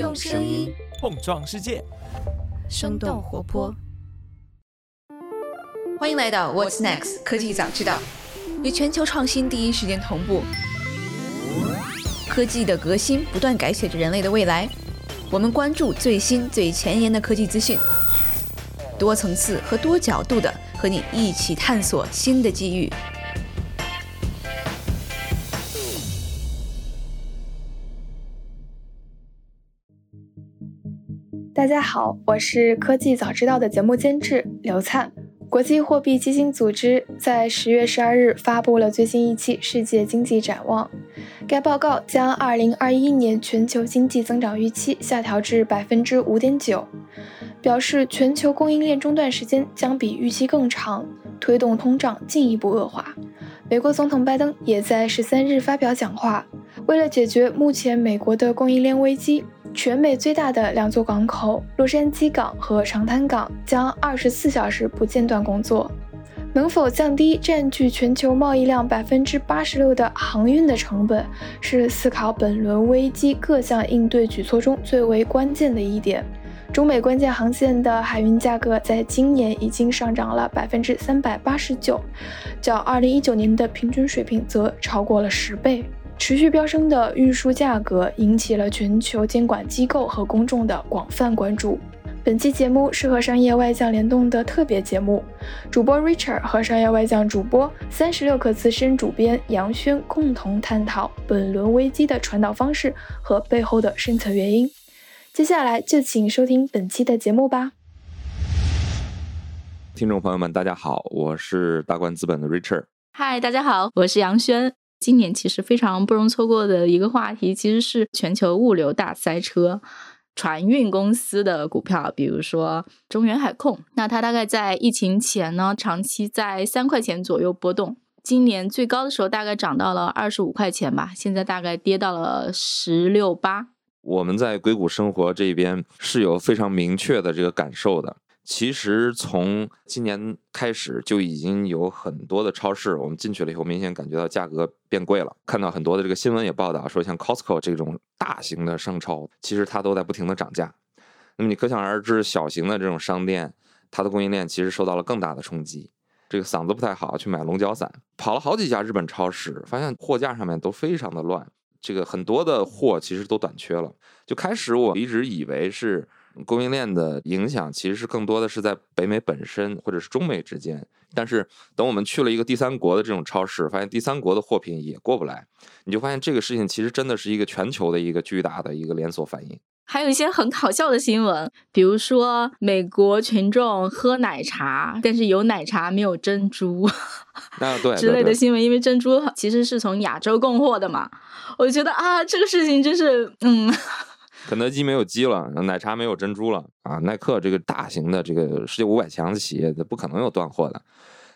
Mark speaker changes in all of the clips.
Speaker 1: 用声音
Speaker 2: 碰撞世界，
Speaker 1: 生动活泼。欢迎来到 What's Next 科技早知道，与全球创新第一时间同步。科技的革新不断改写着人类的未来，我们关注最新最前沿的科技资讯，多层次和多角度的和你一起探索新的机遇。
Speaker 3: 大家好，我是科技早知道的节目监制刘灿。国际货币基金组织在十月十二日发布了最新一期世界经济展望，该报告将二零二一年全球经济增长预期下调至百分之五点九，表示全球供应链中断时间将比预期更长，推动通胀进一步恶化。美国总统拜登也在十三日发表讲话，为了解决目前美国的供应链危机。全美最大的两座港口——洛杉矶港和长滩港，将二十四小时不间断工作。能否降低占据全球贸易量百分之八十六的航运的成本，是思考本轮危机各项应对举措中最为关键的一点。中美关键航线的海运价格在今年已经上涨了百分之三百八十九，较二零一九年的平均水平则超过了十倍。持续飙升的运输价格引起了全球监管机构和公众的广泛关注。本期节目是和商业外将联动的特别节目，主播 Richard 和商业外将主播三十六氪资深主编杨轩共同探讨本轮危机的传导方式和背后的深层原因。接下来就请收听本期的节目吧。
Speaker 4: 听众朋友们，大家好，我是大观资本的 Richard。
Speaker 5: 嗨，大家好，我是杨轩。今年其实非常不容错过的一个话题，其实是全球物流大塞车，船运公司的股票，比如说中远海控，那它大概在疫情前呢，长期在三块钱左右波动，今年最高的时候大概涨到了二十五块钱吧，现在大概跌到了十六八。
Speaker 4: 我们在硅谷生活这边是有非常明确的这个感受的。其实从今年开始就已经有很多的超市，我们进去了以后，明显感觉到价格变贵了。看到很多的这个新闻也报道说，像 Costco 这种大型的商超，其实它都在不停的涨价。那么你可想而知，小型的这种商店，它的供应链其实受到了更大的冲击。这个嗓子不太好，去买龙角散，跑了好几家日本超市，发现货架上面都非常的乱，这个很多的货其实都短缺了。就开始我一直以为是。供应链的影响其实是更多的是在北美本身或者是中美之间，但是等我们去了一个第三国的这种超市，发现第三国的货品也过不来，你就发现这个事情其实真的是一个全球的一个巨大的一个连锁反应。
Speaker 5: 还有一些很搞笑的新闻，比如说美国群众喝奶茶，但是有奶茶没有珍珠，
Speaker 4: 那对
Speaker 5: 之类的新闻，因为珍珠其实是从亚洲供货的嘛，我就觉得啊，这个事情真是嗯。
Speaker 4: 肯德基没有鸡了，奶茶没有珍珠了啊！耐克这个大型的这个世界五百强的企业，它不可能有断货的。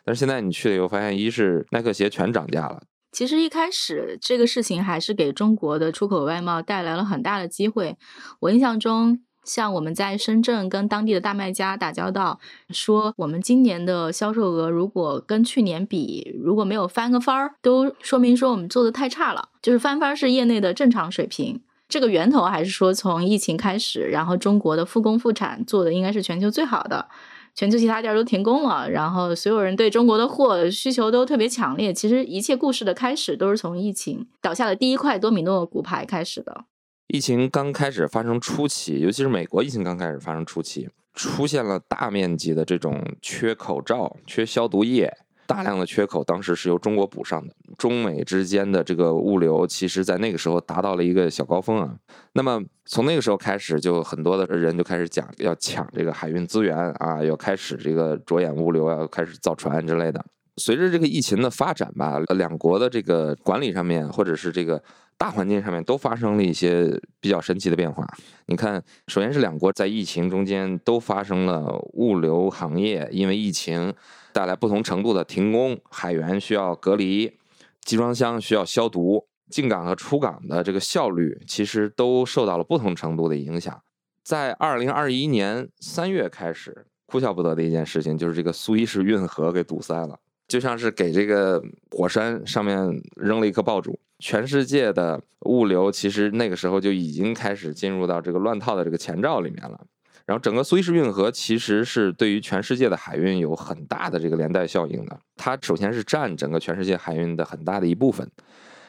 Speaker 4: 但是现在你去了以后，发现一是耐克鞋全涨价了。
Speaker 5: 其实一开始这个事情还是给中国的出口外贸带来了很大的机会。我印象中，像我们在深圳跟当地的大卖家打交道，说我们今年的销售额如果跟去年比，如果没有翻个番儿，都说明说我们做的太差了。就是翻番是业内的正常水平。这个源头还是说从疫情开始，然后中国的复工复产做的应该是全球最好的，全球其他地儿都停工了，然后所有人对中国的货需求都特别强烈。其实一切故事的开始都是从疫情倒下的第一块多米诺骨牌开始的。
Speaker 4: 疫情刚开始发生初期，尤其是美国疫情刚开始发生初期，出现了大面积的这种缺口罩、缺消毒液。大量的缺口当时是由中国补上的，中美之间的这个物流，其实在那个时候达到了一个小高峰啊。那么从那个时候开始，就很多的人就开始讲要抢这个海运资源啊，要开始这个着眼物流，要开始造船之类的。随着这个疫情的发展吧，两国的这个管理上面，或者是这个大环境上面，都发生了一些比较神奇的变化。你看，首先是两国在疫情中间都发生了物流行业因为疫情。带来不同程度的停工，海员需要隔离，集装箱需要消毒，进港和出港的这个效率其实都受到了不同程度的影响。在二零二一年三月开始，哭笑不得的一件事情就是这个苏伊士运河给堵塞了，就像是给这个火山上面扔了一颗爆竹。全世界的物流其实那个时候就已经开始进入到这个乱套的这个前兆里面了。然后整个苏伊士运河其实是对于全世界的海运有很大的这个连带效应的。它首先是占整个全世界海运的很大的一部分，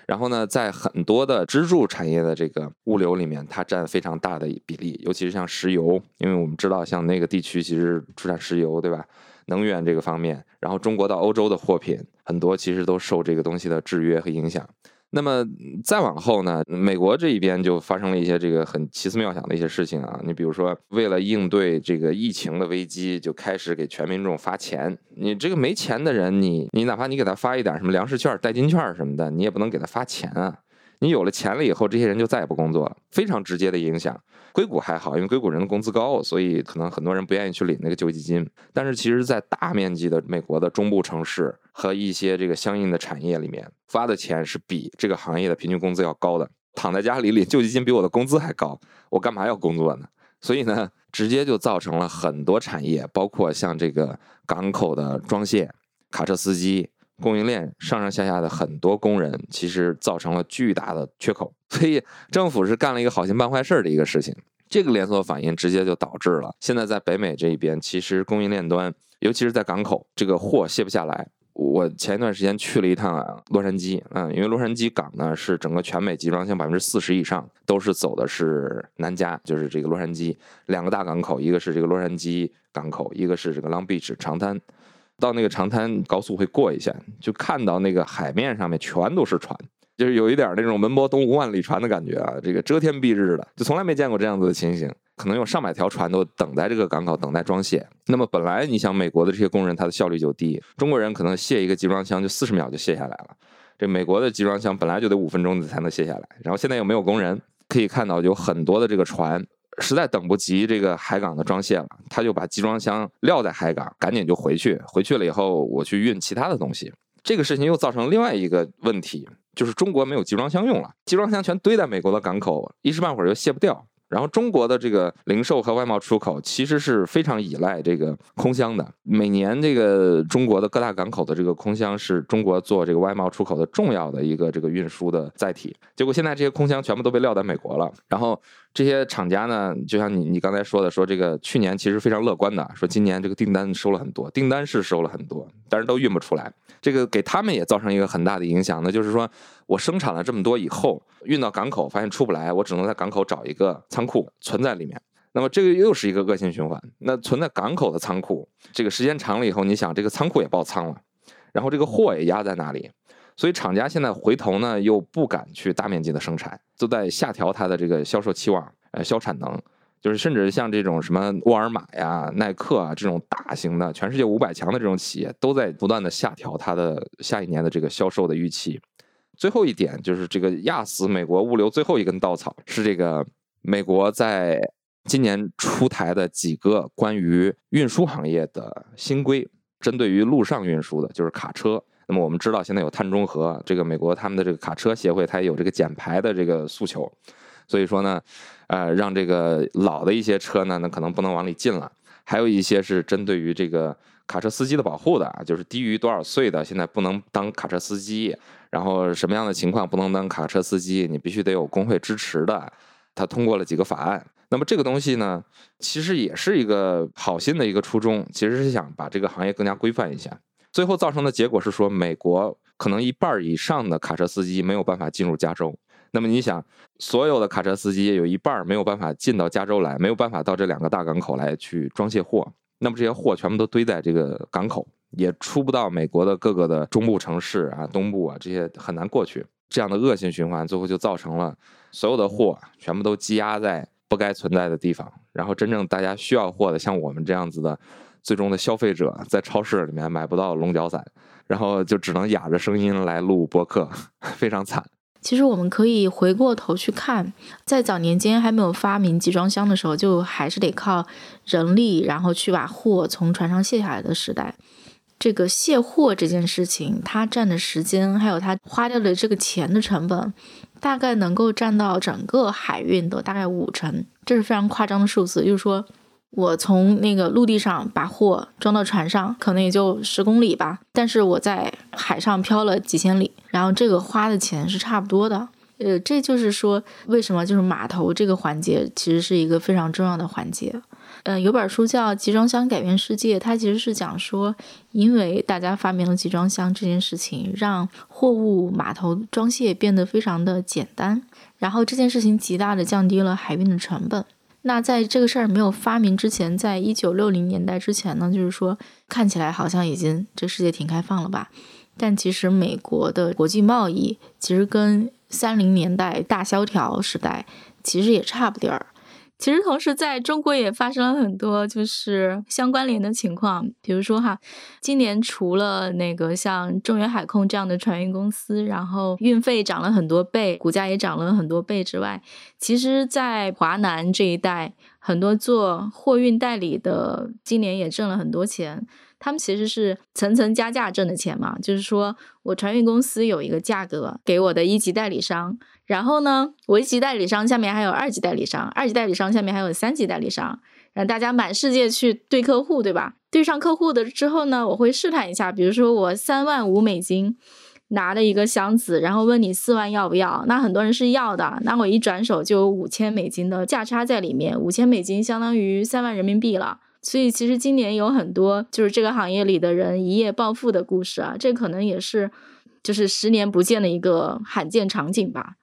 Speaker 4: 然后呢，在很多的支柱产业的这个物流里面，它占非常大的比例。尤其是像石油，因为我们知道像那个地区其实出产石油，对吧？能源这个方面，然后中国到欧洲的货品很多其实都受这个东西的制约和影响。那么再往后呢，美国这一边就发生了一些这个很奇思妙想的一些事情啊。你比如说，为了应对这个疫情的危机，就开始给全民众发钱。你这个没钱的人，你你哪怕你给他发一点什么粮食券、代金券什么的，你也不能给他发钱啊。你有了钱了以后，这些人就再也不工作了，非常直接的影响。硅谷还好，因为硅谷人的工资高，所以可能很多人不愿意去领那个救济金。但是其实，在大面积的美国的中部城市和一些这个相应的产业里面，发的钱是比这个行业的平均工资要高的。躺在家里领救济金比我的工资还高，我干嘛要工作呢？所以呢，直接就造成了很多产业，包括像这个港口的装卸、卡车司机。供应链上上下下的很多工人，其实造成了巨大的缺口，所以政府是干了一个好心办坏事的一个事情。这个连锁反应直接就导致了现在在北美这一边，其实供应链端，尤其是在港口，这个货卸不下来。我前一段时间去了一趟洛杉矶，嗯，因为洛杉矶港呢是整个全美集装箱百分之四十以上都是走的是南加，就是这个洛杉矶两个大港口，一个是这个洛杉矶港口，一个是这个 Long Beach 长滩。到那个长滩高速会过一下，就看到那个海面上面全都是船，就是有一点那种门泊东吴万里船的感觉啊，这个遮天蔽日的，就从来没见过这样子的情形。可能有上百条船都等在这个港口等待装卸。那么本来你想美国的这些工人他的效率就低，中国人可能卸一个集装箱就四十秒就卸下来了，这美国的集装箱本来就得五分钟才能卸下来，然后现在又没有工人，可以看到有很多的这个船。实在等不及这个海港的装卸了，他就把集装箱撂在海港，赶紧就回去。回去了以后，我去运其他的东西。这个事情又造成另外一个问题，就是中国没有集装箱用了，集装箱全堆在美国的港口，一时半会儿又卸不掉。然后中国的这个零售和外贸出口其实是非常依赖这个空箱的。每年这个中国的各大港口的这个空箱是中国做这个外贸出口的重要的一个这个运输的载体。结果现在这些空箱全部都被撂在美国了。然后这些厂家呢，就像你你刚才说的，说这个去年其实非常乐观的，说今年这个订单收了很多，订单是收了很多，但是都运不出来。这个给他们也造成一个很大的影响，那就是说我生产了这么多以后，运到港口发现出不来，我只能在港口找一个仓库存在里面。那么这个又是一个恶性循环。那存在港口的仓库，这个时间长了以后，你想这个仓库也爆仓了，然后这个货也压在那里，所以厂家现在回头呢又不敢去大面积的生产，都在下调它的这个销售期望，呃，销产能。就是甚至像这种什么沃尔玛呀、耐克啊这种大型的全世界五百强的这种企业，都在不断的下调它的下一年的这个销售的预期。最后一点就是这个压死美国物流最后一根稻草，是这个美国在今年出台的几个关于运输行业的新规，针对于陆上运输的，就是卡车。那么我们知道现在有碳中和，这个美国他们的这个卡车协会它也有这个减排的这个诉求。所以说呢，呃，让这个老的一些车呢，那可能不能往里进了。还有一些是针对于这个卡车司机的保护的，就是低于多少岁的现在不能当卡车司机，然后什么样的情况不能当卡车司机，你必须得有工会支持的。他通过了几个法案。那么这个东西呢，其实也是一个好心的一个初衷，其实是想把这个行业更加规范一下。最后造成的结果是说，美国可能一半以上的卡车司机没有办法进入加州。那么你想，所有的卡车司机有一半没有办法进到加州来，没有办法到这两个大港口来去装卸货，那么这些货全部都堆在这个港口，也出不到美国的各个的中部城市啊、东部啊这些很难过去。这样的恶性循环，最后就造成了所有的货全部都积压在不该存在的地方，然后真正大家需要货的，像我们这样子的最终的消费者，在超市里面买不到龙角散，然后就只能哑着声音来录播客，非常惨。
Speaker 5: 其实我们可以回过头去看，在早年间还没有发明集装箱的时候，就还是得靠人力，然后去把货从船上卸下来的时代。这个卸货这件事情，它占的时间，还有它花掉的这个钱的成本，大概能够占到整个海运的大概五成，这是非常夸张的数字。就是说，我从那个陆地上把货装到船上，可能也就十公里吧，但是我在海上漂了几千里，然后这个花的钱是差不多的。呃，这就是说，为什么就是码头这个环节其实是一个非常重要的环节。嗯，有本书叫《集装箱改变世界》，它其实是讲说，因为大家发明了集装箱这件事情，让货物码头装卸变得非常的简单，然后这件事情极大的降低了海运的成本。那在这个事儿没有发明之前，在一九六零年代之前呢，就是说看起来好像已经这世界挺开放了吧，但其实美国的国际贸易其实跟三零年代大萧条时代其实也差不点儿。其实同时在中国也发生了很多就是相关联的情况，比如说哈，今年除了那个像中远海控这样的船运公司，然后运费涨了很多倍，股价也涨了很多倍之外，其实，在华南这一带，很多做货运代理的今年也挣了很多钱。他们其实是层层加价挣的钱嘛，就是说我船运公司有一个价格给我的一级代理商，然后呢，我一级代理商下面还有二级代理商，二级代理商下面还有三级代理商，让大家满世界去对客户，对吧？对上客户的之后呢，我会试探一下，比如说我三万五美金拿了一个箱子，然后问你四万要不要？那很多人是要的，那我一转手就有五千美金的价差在里面，五千美金相当于三万人民币了。所以其实今年有很多就是这个行业里的人一夜暴富的故事啊，这可能也是就是十年不见的一个罕见场景吧。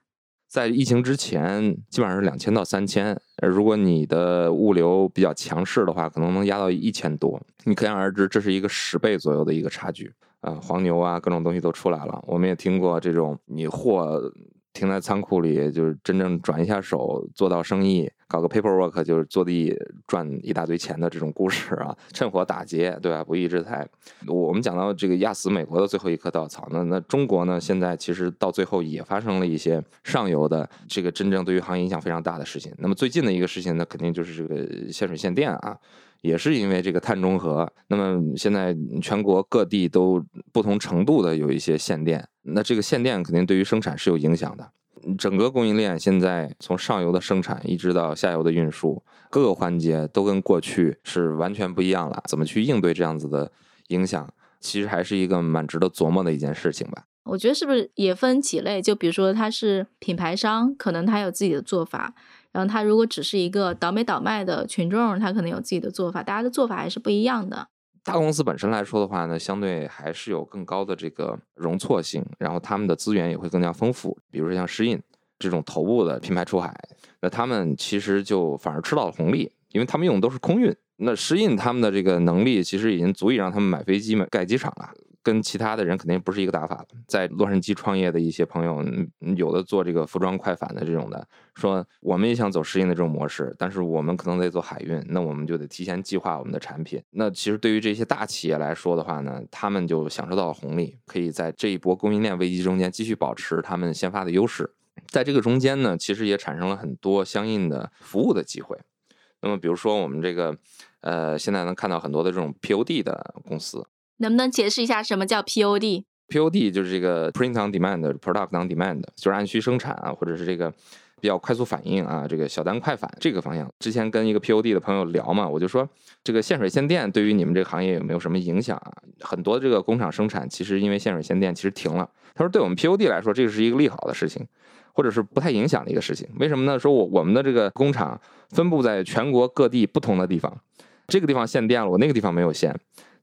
Speaker 4: 在疫情之前，基本上是两千到三千，如果你的物流比较强势的话，可能能压到一千多。你可想而知，这是一个十倍左右的一个差距啊！黄牛啊，各种东西都出来了。我们也听过这种你货。停在仓库里，就是真正转一下手做到生意，搞个 paperwork 就是坐地赚一大堆钱的这种故事啊，趁火打劫，对吧？不义之财。我们讲到这个压死美国的最后一棵稻草，那那中国呢？现在其实到最后也发生了一些上游的这个真正对于行业影响非常大的事情。那么最近的一个事情呢，肯定就是这个限水限电啊。也是因为这个碳中和，那么现在全国各地都不同程度的有一些限电，那这个限电肯定对于生产是有影响的。整个供应链现在从上游的生产一直到下游的运输，各个环节都跟过去是完全不一样了。怎么去应对这样子的影响，其实还是一个蛮值得琢磨的一件事情吧。
Speaker 5: 我觉得是不是也分几类？就比如说他是品牌商，可能他有自己的做法。然后他如果只是一个倒买倒卖的群众，他可能有自己的做法，大家的做法还是不一样的。
Speaker 4: 大公司本身来说的话呢，相对还是有更高的这个容错性，然后他们的资源也会更加丰富。比如说像诗印这种头部的品牌出海，那他们其实就反而吃到了红利，因为他们用的都是空运。那诗印他们的这个能力其实已经足以让他们买飞机、买盖机场了。跟其他的人肯定不是一个打法的。在洛杉矶创业的一些朋友，有的做这个服装快反的这种的，说我们也想走适应的这种模式，但是我们可能得做海运，那我们就得提前计划我们的产品。那其实对于这些大企业来说的话呢，他们就享受到了红利，可以在这一波供应链危机中间继续保持他们先发的优势。在这个中间呢，其实也产生了很多相应的服务的机会。那么比如说我们这个，呃，现在能看到很多的这种 POD 的公司。
Speaker 5: 能不能解释一下什么叫 POD？POD
Speaker 4: 就是这个 Print on Demand，Product on Demand，就是按需生产啊，或者是这个比较快速反应啊，这个小单快返这个方向。之前跟一个 POD 的朋友聊嘛，我就说这个限水限电对于你们这个行业有没有什么影响啊？很多这个工厂生产其实因为限水限电其实停了。他说对我们 POD 来说这个是一个利好的事情，或者是不太影响的一个事情。为什么呢？说我我们的这个工厂分布在全国各地不同的地方，这个地方限电了，我那个地方没有限。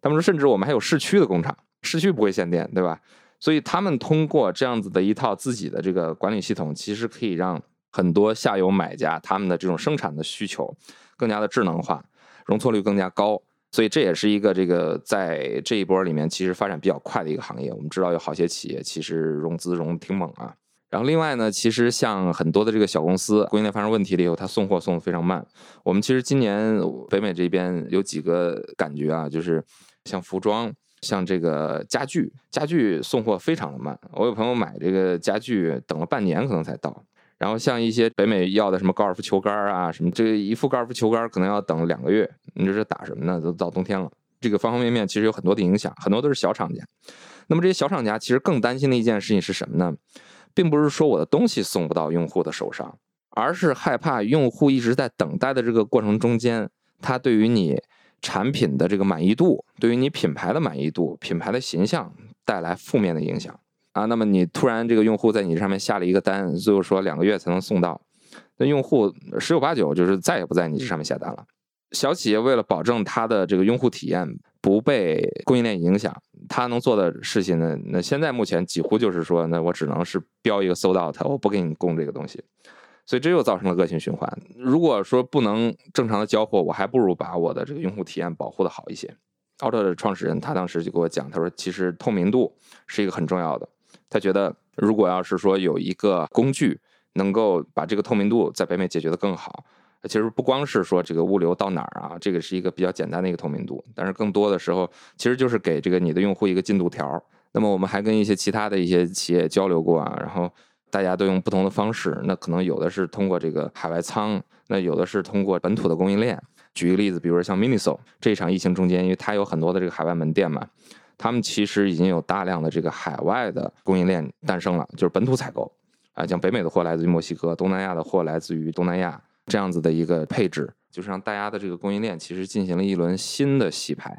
Speaker 4: 他们说，甚至我们还有市区的工厂，市区不会限电，对吧？所以他们通过这样子的一套自己的这个管理系统，其实可以让很多下游买家他们的这种生产的需求更加的智能化，容错率更加高。所以这也是一个这个在这一波里面其实发展比较快的一个行业。我们知道有好些企业其实融资融挺猛啊。然后另外呢，其实像很多的这个小公司供应链发生问题了以后，它送货送的非常慢。我们其实今年北美这边有几个感觉啊，就是。像服装，像这个家具，家具送货非常的慢。我有朋友买这个家具，等了半年可能才到。然后像一些北美要的什么高尔夫球杆啊，什么这个一副高尔夫球杆可能要等两个月。你这是打什么呢？都到冬天了，这个方方面面其实有很多的影响，很多都是小厂家。那么这些小厂家其实更担心的一件事情是什么呢？并不是说我的东西送不到用户的手上，而是害怕用户一直在等待的这个过程中间。它对于你产品的这个满意度，对于你品牌的满意度、品牌的形象带来负面的影响啊。那么你突然这个用户在你上面下了一个单，最后说两个月才能送到，那用户十有八九就是再也不在你这上面下单了。小企业为了保证它的这个用户体验不被供应链影响，它能做的事情呢？那现在目前几乎就是说，那我只能是标一个 sold out，我不给你供这个东西。所以这又造成了恶性循环。如果说不能正常的交货，我还不如把我的这个用户体验保护的好一些。奥特的创始人他当时就给我讲，他说其实透明度是一个很重要的。他觉得如果要是说有一个工具能够把这个透明度在北美解决的更好。其实不光是说这个物流到哪儿啊，这个是一个比较简单的一个透明度，但是更多的时候其实就是给这个你的用户一个进度条。那么我们还跟一些其他的一些企业交流过啊，然后大家都用不同的方式，那可能有的是通过这个海外仓，那有的是通过本土的供应链。举一个例子，比如说像 Miniso 这场疫情中间，因为它有很多的这个海外门店嘛，他们其实已经有大量的这个海外的供应链诞生了，就是本土采购啊，像北美的货来自于墨西哥，东南亚的货来自于东南亚。这样子的一个配置，就是让大家的这个供应链其实进行了一轮新的洗牌，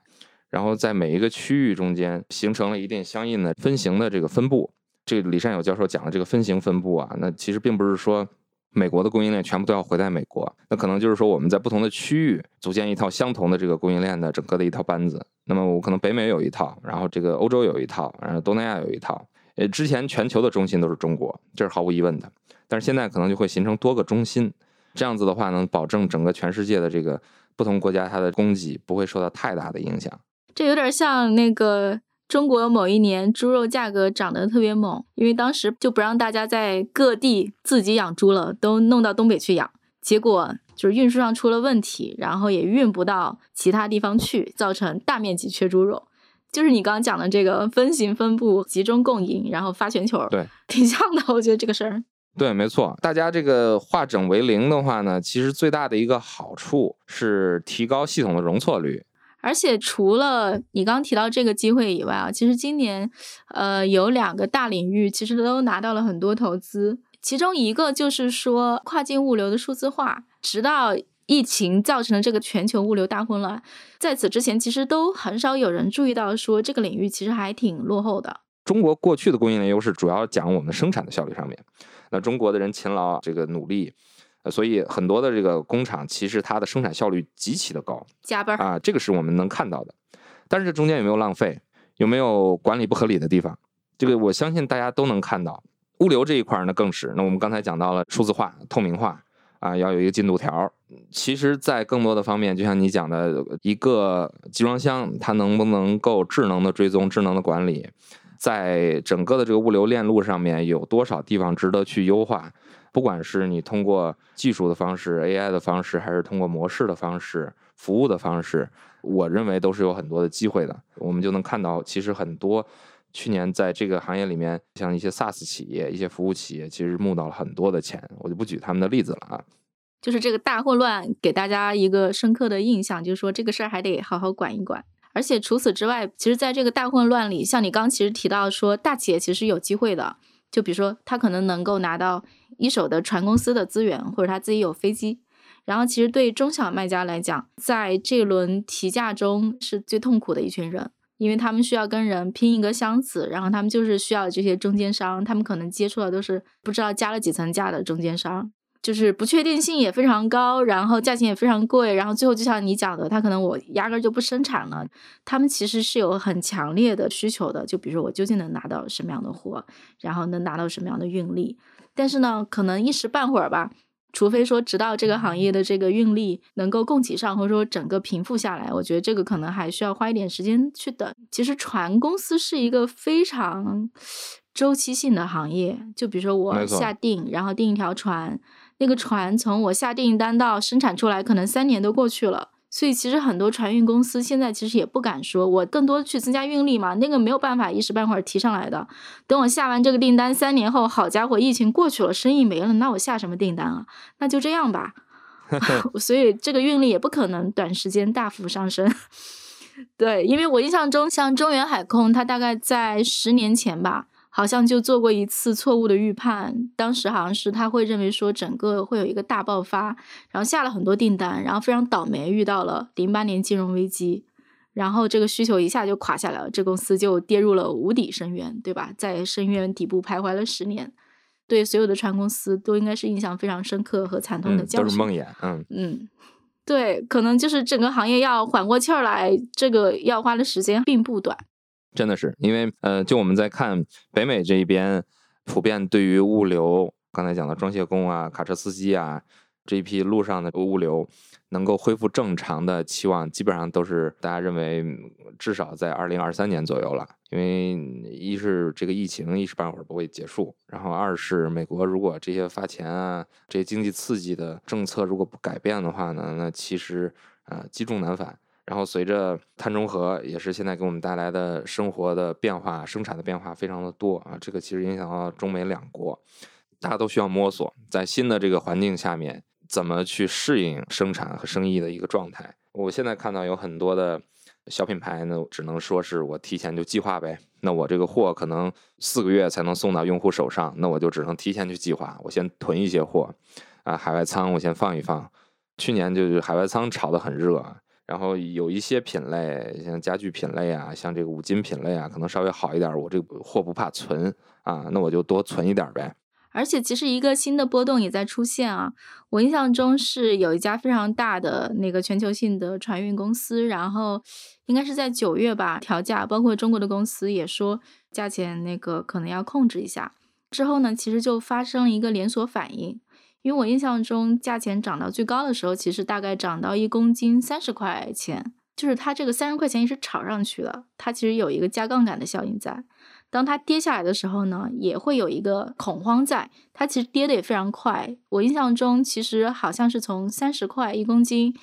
Speaker 4: 然后在每一个区域中间形成了一定相应的分型的这个分布。这个李善友教授讲的这个分型分布啊，那其实并不是说美国的供应链全部都要回在美国，那可能就是说我们在不同的区域组建一套相同的这个供应链的整个的一套班子。那么我可能北美有一套，然后这个欧洲有一套，然后东南亚有一套。呃，之前全球的中心都是中国，这是毫无疑问的，但是现在可能就会形成多个中心。这样子的话，能保证整个全世界的这个不同国家它的供给不会受到太大的影响。
Speaker 5: 这有点像那个中国某一年猪肉价格涨得特别猛，因为当时就不让大家在各地自己养猪了，都弄到东北去养，结果就是运输上出了问题，然后也运不到其他地方去，造成大面积缺猪肉。就是你刚刚讲的这个分型分布、集中供应，然后发全球，
Speaker 4: 对，
Speaker 5: 挺像的。我觉得这个事儿。
Speaker 4: 对，没错，大家这个化整为零的话呢，其实最大的一个好处是提高系统的容错率。
Speaker 5: 而且除了你刚提到这个机会以外啊，其实今年，呃，有两个大领域其实都拿到了很多投资，其中一个就是说跨境物流的数字化。直到疫情造成了这个全球物流大混乱，在此之前其实都很少有人注意到说这个领域其实还挺落后的。
Speaker 4: 中国过去的供应链优势主要讲我们生产的效率上面。那中国的人勤劳，这个努力，所以很多的这个工厂其实它的生产效率极其的高，
Speaker 5: 加班
Speaker 4: 啊，这个是我们能看到的。但是这中间有没有浪费，有没有管理不合理的地方？这个我相信大家都能看到。物流这一块呢更是。那我们刚才讲到了数字化、透明化啊，要有一个进度条。其实，在更多的方面，就像你讲的，一个集装箱它能不能够智能的追踪、智能的管理？在整个的这个物流链路上面，有多少地方值得去优化？不管是你通过技术的方式、AI 的方式，还是通过模式的方式、服务的方式，我认为都是有很多的机会的。我们就能看到，其实很多去年在这个行业里面，像一些 SaaS 企业、一些服务企业，其实募到了很多的钱。我就不举他们的例子了啊。
Speaker 5: 就是这个大混乱给大家一个深刻的印象，就是说这个事儿还得好好管一管。而且除此之外，其实，在这个大混乱里，像你刚其实提到说，大企业其实有机会的，就比如说他可能能够拿到一手的船公司的资源，或者他自己有飞机。然后，其实对中小卖家来讲，在这轮提价中是最痛苦的一群人，因为他们需要跟人拼一个箱子，然后他们就是需要这些中间商，他们可能接触的都是不知道加了几层价的中间商。就是不确定性也非常高，然后价钱也非常贵，然后最后就像你讲的，他可能我压根儿就不生产了。他们其实是有很强烈的需求的，就比如说我究竟能拿到什么样的货，然后能拿到什么样的运力。但是呢，可能一时半会儿吧，除非说直到这个行业的这个运力能够供给上，或者说整个平复下来，我觉得这个可能还需要花一点时间去等。其实船公司是一个非常周期性的行业，就比如说我下定，然后订一条船。那个船从我下订单到生产出来，可能三年都过去了。所以其实很多船运公司现在其实也不敢说，我更多去增加运力嘛，那个没有办法一时半会儿提上来的。等我下完这个订单，三年后，好家伙，疫情过去了，生意没了，那我下什么订单啊？那就这样吧。所以这个运力也不可能短时间大幅上升。对，因为我印象中，像中原海空，它大概在十年前吧。好像就做过一次错误的预判，当时好像是他会认为说整个会有一个大爆发，然后下了很多订单，然后非常倒霉遇到了零八年金融危机，然后这个需求一下就垮下来了，这公司就跌入了无底深渊，对吧？在深渊底部徘徊了十年，对所有的船公司都应该是印象非常深刻和惨痛的教
Speaker 4: 训。都是梦魇，嗯
Speaker 5: 嗯，对，可能就是整个行业要缓过气儿来，这个要花的时间并不短。
Speaker 4: 真的是，因为呃，就我们在看北美这一边，普遍对于物流，刚才讲的装卸工啊、卡车司机啊这一批路上的物流能够恢复正常的期望，基本上都是大家认为至少在二零二三年左右了。因为一是这个疫情一时半会儿不会结束，然后二是美国如果这些发钱啊、这些经济刺激的政策如果不改变的话呢，那其实呃积重难返。然后随着碳中和，也是现在给我们带来的生活的变化、生产的变化非常的多啊，这个其实影响到中美两国，大家都需要摸索在新的这个环境下面怎么去适应生产和生意的一个状态。我现在看到有很多的小品牌呢，只能说是我提前就计划呗，那我这个货可能四个月才能送到用户手上，那我就只能提前去计划，我先囤一些货啊，海外仓我先放一放。去年就是海外仓炒得很热。然后有一些品类，像家具品类啊，像这个五金品类啊，可能稍微好一点，我这个货不怕存啊，那我就多存一点呗。
Speaker 5: 而且其实一个新的波动也在出现啊，我印象中是有一家非常大的那个全球性的船运公司，然后应该是在九月吧调价，包括中国的公司也说价钱那个可能要控制一下。之后呢，其实就发生了一个连锁反应。因为我印象中，价钱涨到最高的时候，其实大概涨到一公斤三十块钱，就是它这个三十块钱也是炒上去了，它其实有一个加杠杆的效应在。当它跌下来的时候呢，也会有一个恐慌在，它其实跌的也非常快。我印象中，其实好像是从三十块一公斤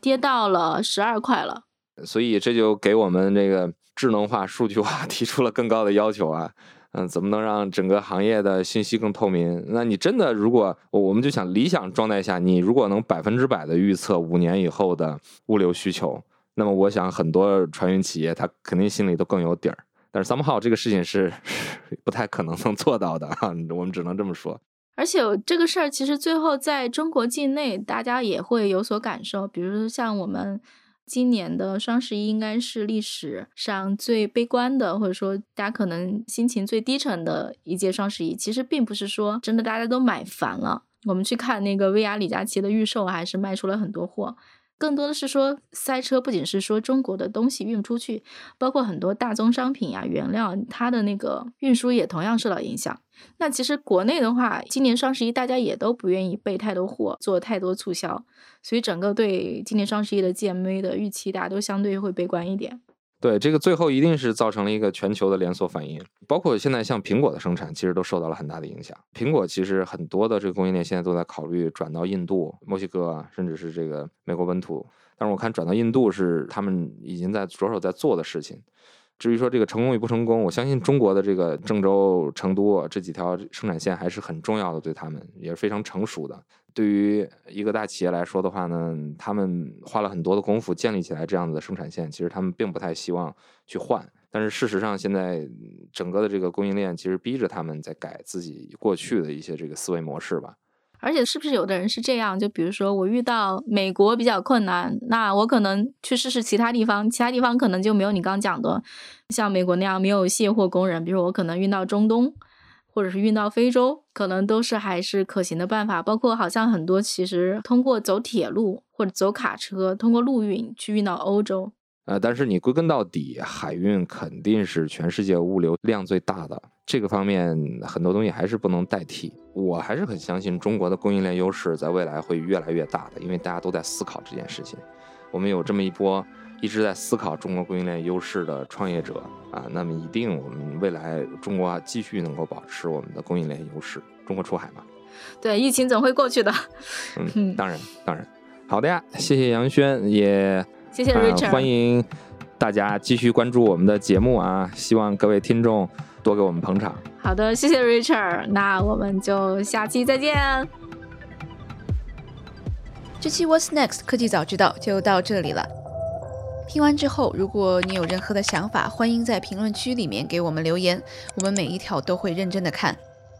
Speaker 5: 跌到了十二块了。
Speaker 4: 所以这就给我们这个智能化、数据化 提出了更高的要求啊。嗯，怎么能让整个行业的信息更透明？那你真的如果我们就想理想状态下，你如果能百分之百的预测五年以后的物流需求，那么我想很多船运企业他肯定心里都更有底儿。但是 somehow 这个事情是 不太可能能做到的啊，我们只能这么说。
Speaker 5: 而且这个事儿其实最后在中国境内大家也会有所感受，比如像我们。今年的双十一应该是历史上最悲观的，或者说大家可能心情最低沉的一届双十一。其实并不是说真的大家都买烦了，我们去看那个薇娅李佳琦的预售，还是卖出了很多货。更多的是说塞车，不仅是说中国的东西运不出去，包括很多大宗商品呀、原料，它的那个运输也同样受到影响。那其实国内的话，今年双十一大家也都不愿意备太多货，做太多促销，所以整个对今年双十一的 GMV 的预期，大家都相对会悲观一点。
Speaker 4: 对这个最后一定是造成了一个全球的连锁反应，包括现在像苹果的生产，其实都受到了很大的影响。苹果其实很多的这个供应链现在都在考虑转到印度、墨西哥，甚至是这个美国本土。但是我看转到印度是他们已经在着手在做的事情。至于说这个成功与不成功，我相信中国的这个郑州、成都这几条生产线还是很重要的，对他们也是非常成熟的。对于一个大企业来说的话呢，他们花了很多的功夫建立起来这样子的生产线，其实他们并不太希望去换。但是事实上，现在整个的这个供应链其实逼着他们在改自己过去的一些这个思维模式吧。
Speaker 5: 而且是不是有的人是这样？就比如说我遇到美国比较困难，那我可能去试试其他地方，其他地方可能就没有你刚讲的，像美国那样没有卸货工人。比如我可能运到中东，或者是运到非洲，可能都是还是可行的办法。包括好像很多其实通过走铁路或者走卡车，通过陆运去运到欧洲。
Speaker 4: 呃，但是你归根到底，海运肯定是全世界物流量最大的。这个方面很多东西还是不能代替。我还是很相信中国的供应链优势在未来会越来越大的，因为大家都在思考这件事情。我们有这么一波一直在思考中国供应链优势的创业者啊，那么一定我们未来中国继续能够保持我们的供应链优势。中国出海嘛，
Speaker 5: 对，疫情总会过去的。
Speaker 4: 嗯，当然，当然。好的呀，谢谢杨轩，也。
Speaker 5: 谢谢 Richard，
Speaker 4: 欢迎大家继续关注我们的节目啊！希望各位听众多给我们捧场。
Speaker 5: 好的，谢谢 Richard，那我们就下期再见。
Speaker 1: 这期 What's Next 科技早知道就到这里了。听完之后，如果你有任何的想法，欢迎在评论区里面给我们留言，我们每一条都会认真的看。